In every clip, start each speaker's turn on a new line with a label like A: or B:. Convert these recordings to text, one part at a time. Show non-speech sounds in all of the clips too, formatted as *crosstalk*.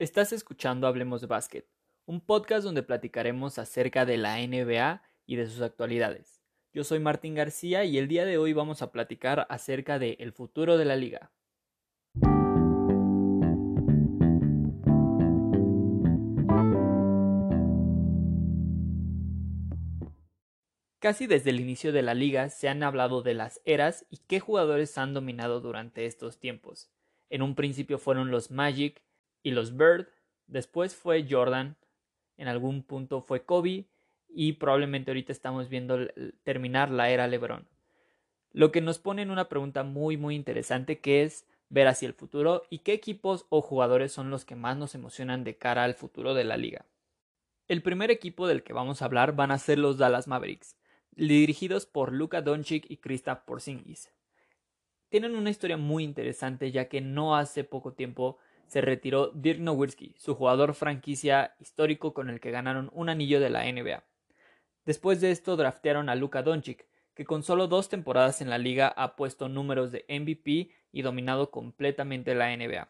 A: Estás escuchando Hablemos de Básquet, un podcast donde platicaremos acerca de la NBA y de sus actualidades. Yo soy Martín García y el día de hoy vamos a platicar acerca de el futuro de la liga. Casi desde el inicio de la liga se han hablado de las eras y qué jugadores han dominado durante estos tiempos. En un principio fueron los Magic y los Bird, después fue Jordan, en algún punto fue Kobe y probablemente ahorita estamos viendo terminar la era LeBron. Lo que nos pone en una pregunta muy muy interesante que es ver hacia el futuro y qué equipos o jugadores son los que más nos emocionan de cara al futuro de la liga. El primer equipo del que vamos a hablar van a ser los Dallas Mavericks, dirigidos por Luka Doncic y Kristaps Porzingis tienen una historia muy interesante ya que no hace poco tiempo se retiró Dirk Nowitzki, su jugador franquicia histórico con el que ganaron un anillo de la NBA. Después de esto draftearon a Luka Doncic, que con solo dos temporadas en la liga ha puesto números de MVP y dominado completamente la NBA.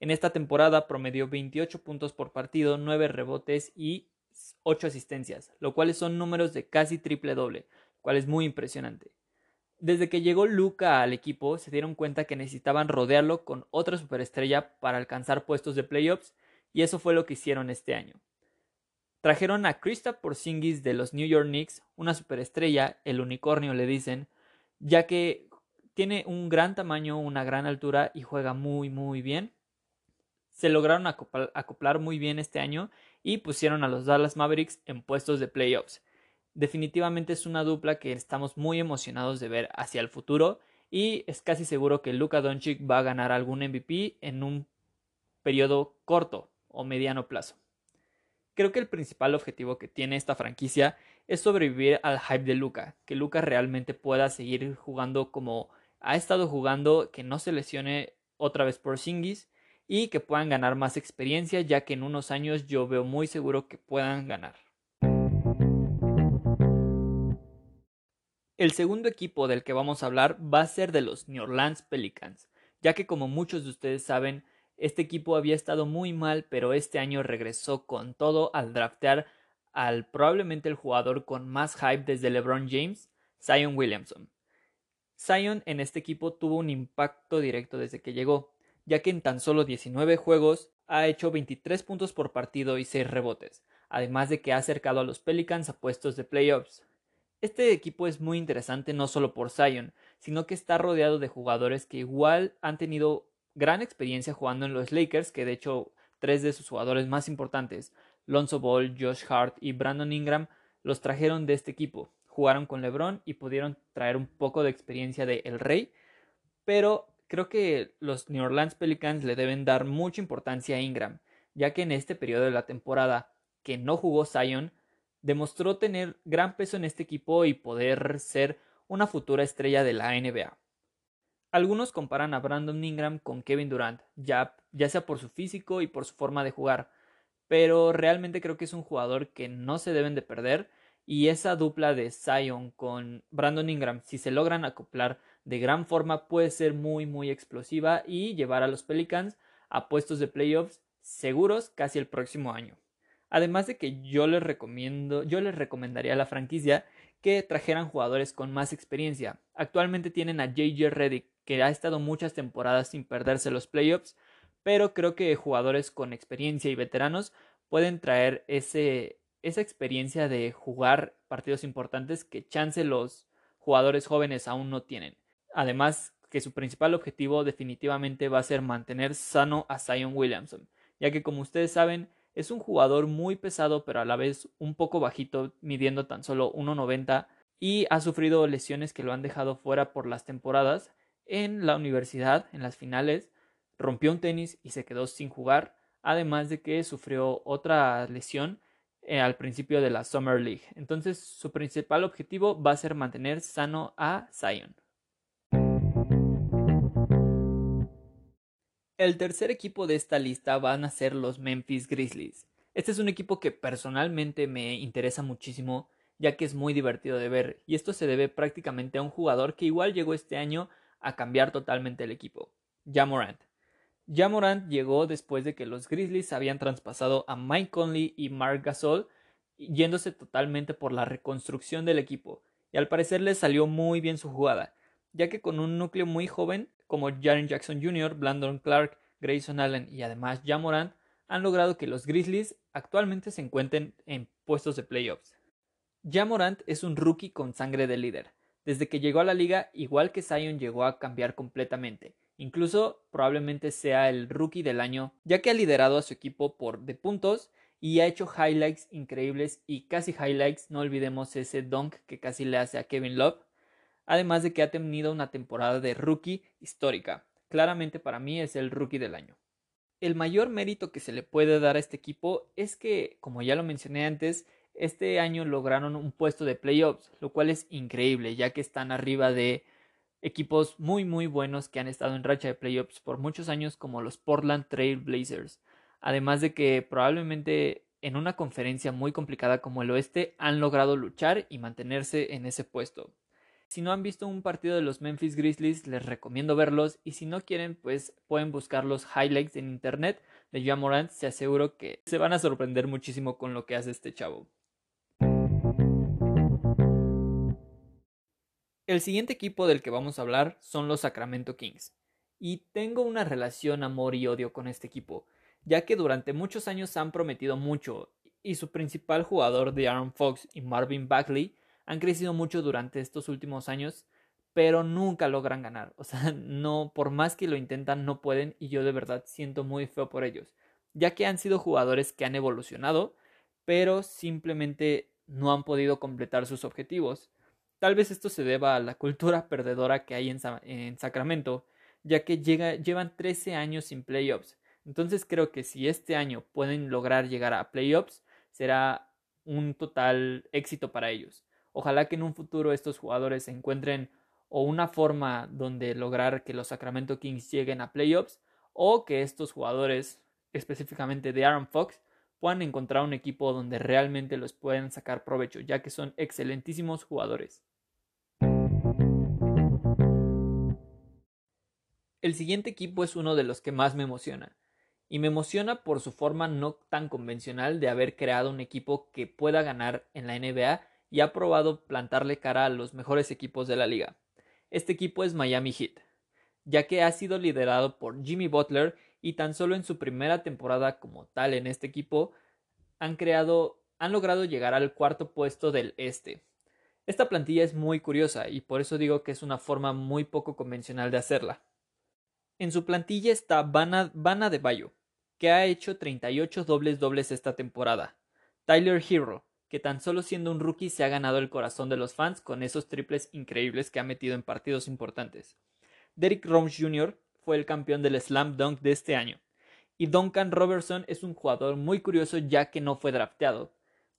A: En esta temporada promedió 28 puntos por partido, 9 rebotes y 8 asistencias, lo cuales son números de casi triple doble, cual es muy impresionante. Desde que llegó Luca al equipo, se dieron cuenta que necesitaban rodearlo con otra superestrella para alcanzar puestos de playoffs, y eso fue lo que hicieron este año. Trajeron a Krista Porzingis de los New York Knicks, una superestrella, el unicornio le dicen, ya que tiene un gran tamaño, una gran altura y juega muy muy bien. Se lograron acoplar muy bien este año y pusieron a los Dallas Mavericks en puestos de playoffs. Definitivamente es una dupla que estamos muy emocionados de ver hacia el futuro y es casi seguro que Luka Doncic va a ganar algún MVP en un periodo corto o mediano plazo. Creo que el principal objetivo que tiene esta franquicia es sobrevivir al hype de Luka, que Luka realmente pueda seguir jugando como ha estado jugando, que no se lesione otra vez por Singis y que puedan ganar más experiencia, ya que en unos años yo veo muy seguro que puedan ganar. El segundo equipo del que vamos a hablar va a ser de los New Orleans Pelicans, ya que como muchos de ustedes saben, este equipo había estado muy mal, pero este año regresó con todo al draftear al probablemente el jugador con más hype desde LeBron James, Zion Williamson. Zion en este equipo tuvo un impacto directo desde que llegó, ya que en tan solo 19 juegos ha hecho 23 puntos por partido y 6 rebotes, además de que ha acercado a los Pelicans a puestos de playoffs. Este equipo es muy interesante no solo por Zion, sino que está rodeado de jugadores que igual han tenido gran experiencia jugando en los Lakers, que de hecho tres de sus jugadores más importantes, Lonzo Ball, Josh Hart y Brandon Ingram, los trajeron de este equipo. Jugaron con LeBron y pudieron traer un poco de experiencia de El Rey, pero creo que los New Orleans Pelicans le deben dar mucha importancia a Ingram, ya que en este periodo de la temporada que no jugó Zion, demostró tener gran peso en este equipo y poder ser una futura estrella de la NBA. Algunos comparan a Brandon Ingram con Kevin Durant, ya, ya sea por su físico y por su forma de jugar, pero realmente creo que es un jugador que no se deben de perder y esa dupla de Zion con Brandon Ingram, si se logran acoplar de gran forma, puede ser muy muy explosiva y llevar a los Pelicans a puestos de playoffs seguros casi el próximo año. Además de que yo les recomiendo, yo les recomendaría a la franquicia que trajeran jugadores con más experiencia. Actualmente tienen a JJ Redick, que ha estado muchas temporadas sin perderse los playoffs, pero creo que jugadores con experiencia y veteranos pueden traer ese, esa experiencia de jugar partidos importantes que chance los jugadores jóvenes aún no tienen. Además, que su principal objetivo definitivamente va a ser mantener sano a Zion Williamson, ya que como ustedes saben, es un jugador muy pesado, pero a la vez un poco bajito, midiendo tan solo 1,90 y ha sufrido lesiones que lo han dejado fuera por las temporadas. En la universidad, en las finales, rompió un tenis y se quedó sin jugar, además de que sufrió otra lesión eh, al principio de la Summer League. Entonces, su principal objetivo va a ser mantener sano a Zion. El tercer equipo de esta lista van a ser los Memphis Grizzlies. Este es un equipo que personalmente me interesa muchísimo ya que es muy divertido de ver y esto se debe prácticamente a un jugador que igual llegó este año a cambiar totalmente el equipo, Jamorant. Jamorant llegó después de que los Grizzlies habían traspasado a Mike Conley y Mark Gasol, yéndose totalmente por la reconstrucción del equipo, y al parecer les salió muy bien su jugada, ya que con un núcleo muy joven como Jaren Jackson Jr., Blandon Clark, Grayson Allen y además Jamorant han logrado que los Grizzlies actualmente se encuentren en puestos de playoffs. Jamorant es un rookie con sangre de líder. Desde que llegó a la liga, igual que Zion llegó a cambiar completamente. Incluso probablemente sea el rookie del año, ya que ha liderado a su equipo por de puntos y ha hecho highlights increíbles y casi highlights, no olvidemos ese dunk que casi le hace a Kevin Love, además de que ha tenido una temporada de rookie histórica. Claramente para mí es el rookie del año. El mayor mérito que se le puede dar a este equipo es que, como ya lo mencioné antes, este año lograron un puesto de playoffs, lo cual es increíble, ya que están arriba de equipos muy muy buenos que han estado en racha de playoffs por muchos años como los Portland Trail Blazers. Además de que probablemente en una conferencia muy complicada como el oeste han logrado luchar y mantenerse en ese puesto. Si no han visto un partido de los Memphis Grizzlies, les recomiendo verlos y si no quieren, pues pueden buscar los highlights en internet de John Morant. Se aseguro que se van a sorprender muchísimo con lo que hace este chavo. El siguiente equipo del que vamos a hablar son los Sacramento Kings. Y tengo una relación amor y odio con este equipo, ya que durante muchos años han prometido mucho y su principal jugador de Aaron Fox y Marvin Bagley han crecido mucho durante estos últimos años, pero nunca logran ganar. O sea, *laughs* no, por más que lo intentan, no pueden y yo de verdad siento muy feo por ellos, ya que han sido jugadores que han evolucionado, pero simplemente no han podido completar sus objetivos. Tal vez esto se deba a la cultura perdedora que hay en, Sacramento, ya que llevan 13 años sin playoffs. Entonces creo que si este año pueden lograr llegar a playoffs, será un total éxito para ellos. Ojalá que en un futuro estos jugadores encuentren o una forma donde lograr que los Sacramento Kings lleguen a playoffs o que estos jugadores, específicamente de Aaron Fox, puedan encontrar un equipo donde realmente los puedan sacar provecho, ya que son excelentísimos jugadores. El siguiente equipo es uno de los que más me emociona, y me emociona por su forma no tan convencional de haber creado un equipo que pueda ganar en la NBA y ha probado plantarle cara a los mejores equipos de la liga. Este equipo es Miami Heat, ya que ha sido liderado por Jimmy Butler y tan solo en su primera temporada como tal en este equipo han creado han logrado llegar al cuarto puesto del este. Esta plantilla es muy curiosa y por eso digo que es una forma muy poco convencional de hacerla. En su plantilla está Vanna, de Bayo, que ha hecho 38 dobles dobles esta temporada. Tyler Hero, que tan solo siendo un rookie se ha ganado el corazón de los fans con esos triples increíbles que ha metido en partidos importantes. Derrick Rose Jr. fue el campeón del Slam Dunk de este año. Y Duncan Robertson es un jugador muy curioso ya que no fue drafteado.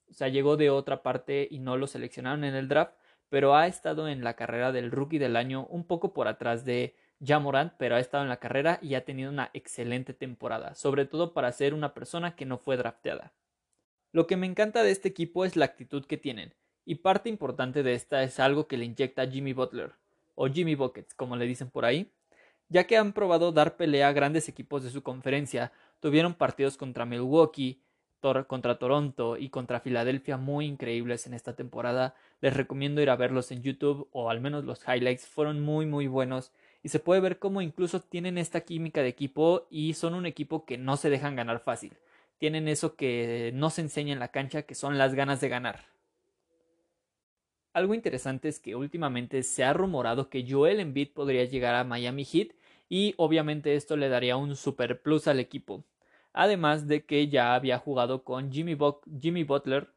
A: O sea, llegó de otra parte y no lo seleccionaron en el draft, pero ha estado en la carrera del rookie del año un poco por atrás de ya Morant, pero ha estado en la carrera y ha tenido una excelente temporada, sobre todo para ser una persona que no fue drafteada. Lo que me encanta de este equipo es la actitud que tienen, y parte importante de esta es algo que le inyecta Jimmy Butler, o Jimmy Buckets, como le dicen por ahí, ya que han probado dar pelea a grandes equipos de su conferencia, tuvieron partidos contra Milwaukee, contra Toronto y contra Filadelfia muy increíbles en esta temporada. Les recomiendo ir a verlos en YouTube o al menos los highlights fueron muy muy buenos y se puede ver cómo incluso tienen esta química de equipo y son un equipo que no se dejan ganar fácil. Tienen eso que no se enseña en la cancha, que son las ganas de ganar. Algo interesante es que últimamente se ha rumorado que Joel Embiid podría llegar a Miami Heat y obviamente esto le daría un super plus al equipo. Además de que ya había jugado con Jimmy, Jimmy Butler,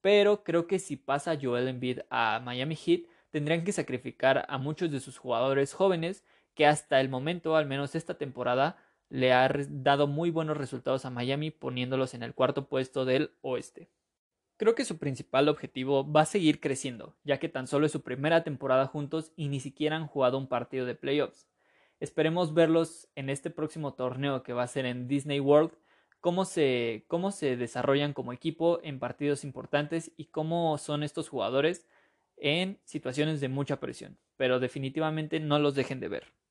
A: pero creo que si pasa Joel Embiid a Miami Heat tendrían que sacrificar a muchos de sus jugadores jóvenes que hasta el momento, al menos esta temporada, le ha dado muy buenos resultados a Miami poniéndolos en el cuarto puesto del oeste. Creo que su principal objetivo va a seguir creciendo, ya que tan solo es su primera temporada juntos y ni siquiera han jugado un partido de playoffs. Esperemos verlos en este próximo torneo que va a ser en Disney World, cómo se, cómo se desarrollan como equipo en partidos importantes y cómo son estos jugadores en situaciones de mucha presión, pero definitivamente no los dejen de ver.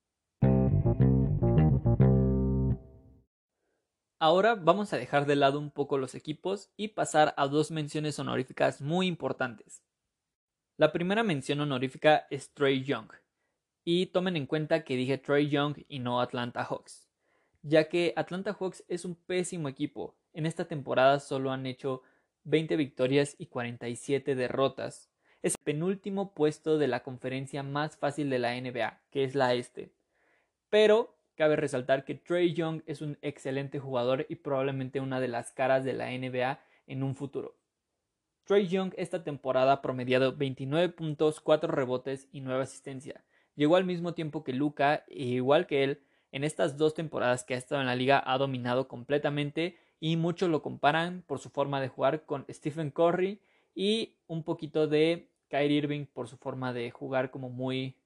A: Ahora vamos a dejar de lado un poco los equipos y pasar a dos menciones honoríficas muy importantes. La primera mención honorífica es Trey Young, y tomen en cuenta que dije Trey Young y no Atlanta Hawks, ya que Atlanta Hawks es un pésimo equipo. En esta temporada solo han hecho 20 victorias y 47 derrotas. Es el penúltimo puesto de la conferencia más fácil de la NBA, que es la este. Pero cabe resaltar que Trey Young es un excelente jugador y probablemente una de las caras de la NBA en un futuro. Trey Young esta temporada ha promediado 29 puntos, 4 rebotes y 9 asistencias. Llegó al mismo tiempo que Luca e igual que él, en estas dos temporadas que ha estado en la liga ha dominado completamente y muchos lo comparan por su forma de jugar con Stephen Curry y un poquito de Kyrie Irving por su forma de jugar como muy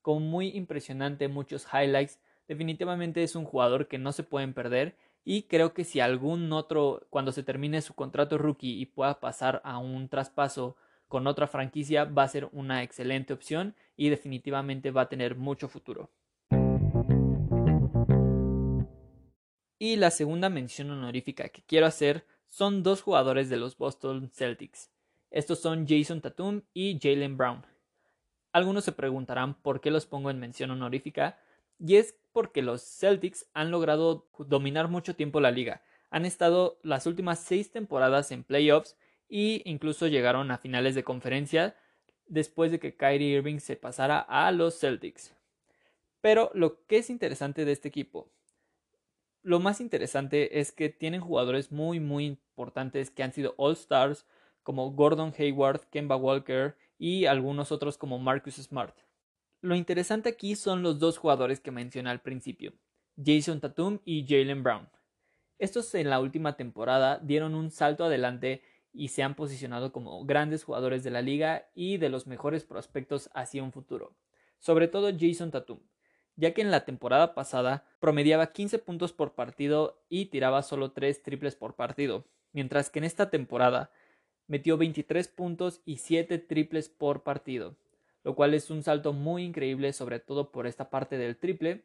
A: como muy impresionante, muchos highlights. Definitivamente es un jugador que no se pueden perder y creo que si algún otro cuando se termine su contrato rookie y pueda pasar a un traspaso con otra franquicia va a ser una excelente opción y definitivamente va a tener mucho futuro. Y la segunda mención honorífica que quiero hacer son dos jugadores de los Boston Celtics. Estos son Jason Tatum y Jalen Brown. Algunos se preguntarán por qué los pongo en mención honorífica, y es porque los Celtics han logrado dominar mucho tiempo la liga. Han estado las últimas seis temporadas en playoffs e incluso llegaron a finales de conferencia después de que Kyrie Irving se pasara a los Celtics. Pero lo que es interesante de este equipo lo más interesante es que tienen jugadores muy muy importantes que han sido All Stars como Gordon Hayward, Kemba Walker y algunos otros como Marcus Smart. Lo interesante aquí son los dos jugadores que mencioné al principio, Jason Tatum y Jalen Brown. Estos en la última temporada dieron un salto adelante y se han posicionado como grandes jugadores de la liga y de los mejores prospectos hacia un futuro. Sobre todo Jason Tatum, ya que en la temporada pasada promediaba 15 puntos por partido y tiraba solo 3 triples por partido, mientras que en esta temporada metió 23 puntos y 7 triples por partido, lo cual es un salto muy increíble sobre todo por esta parte del triple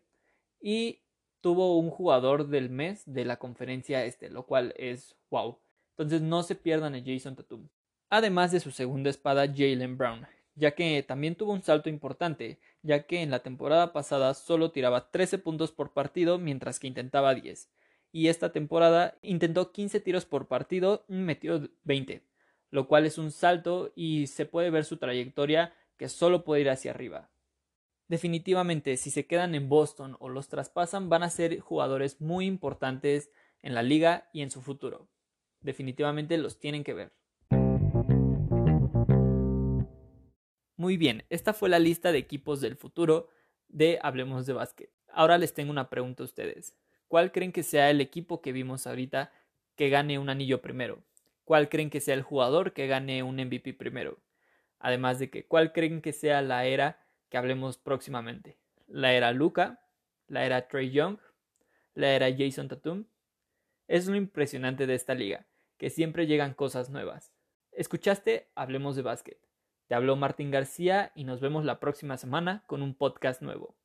A: y tuvo un jugador del mes de la conferencia este, lo cual es wow. Entonces no se pierdan a Jason Tatum. Además de su segunda espada Jalen Brown, ya que también tuvo un salto importante, ya que en la temporada pasada solo tiraba 13 puntos por partido mientras que intentaba 10, y esta temporada intentó 15 tiros por partido y metió 20, lo cual es un salto y se puede ver su trayectoria que solo puede ir hacia arriba. Definitivamente, si se quedan en Boston o los traspasan, van a ser jugadores muy importantes en la liga y en su futuro. Definitivamente los tienen que ver. Muy bien, esta fue la lista de equipos del futuro de Hablemos de Básquet. Ahora les tengo una pregunta a ustedes. ¿Cuál creen que sea el equipo que vimos ahorita que gane un anillo primero? ¿Cuál creen que sea el jugador que gane un MVP primero? Además de que, ¿cuál creen que sea la era que hablemos próximamente? ¿La era Luca? ¿La era Trey Young? ¿La era Jason Tatum? Es lo impresionante de esta liga, que siempre llegan cosas nuevas. ¿Escuchaste? Hablemos de básquet. Te habló Martín García y nos vemos la próxima semana con un podcast nuevo.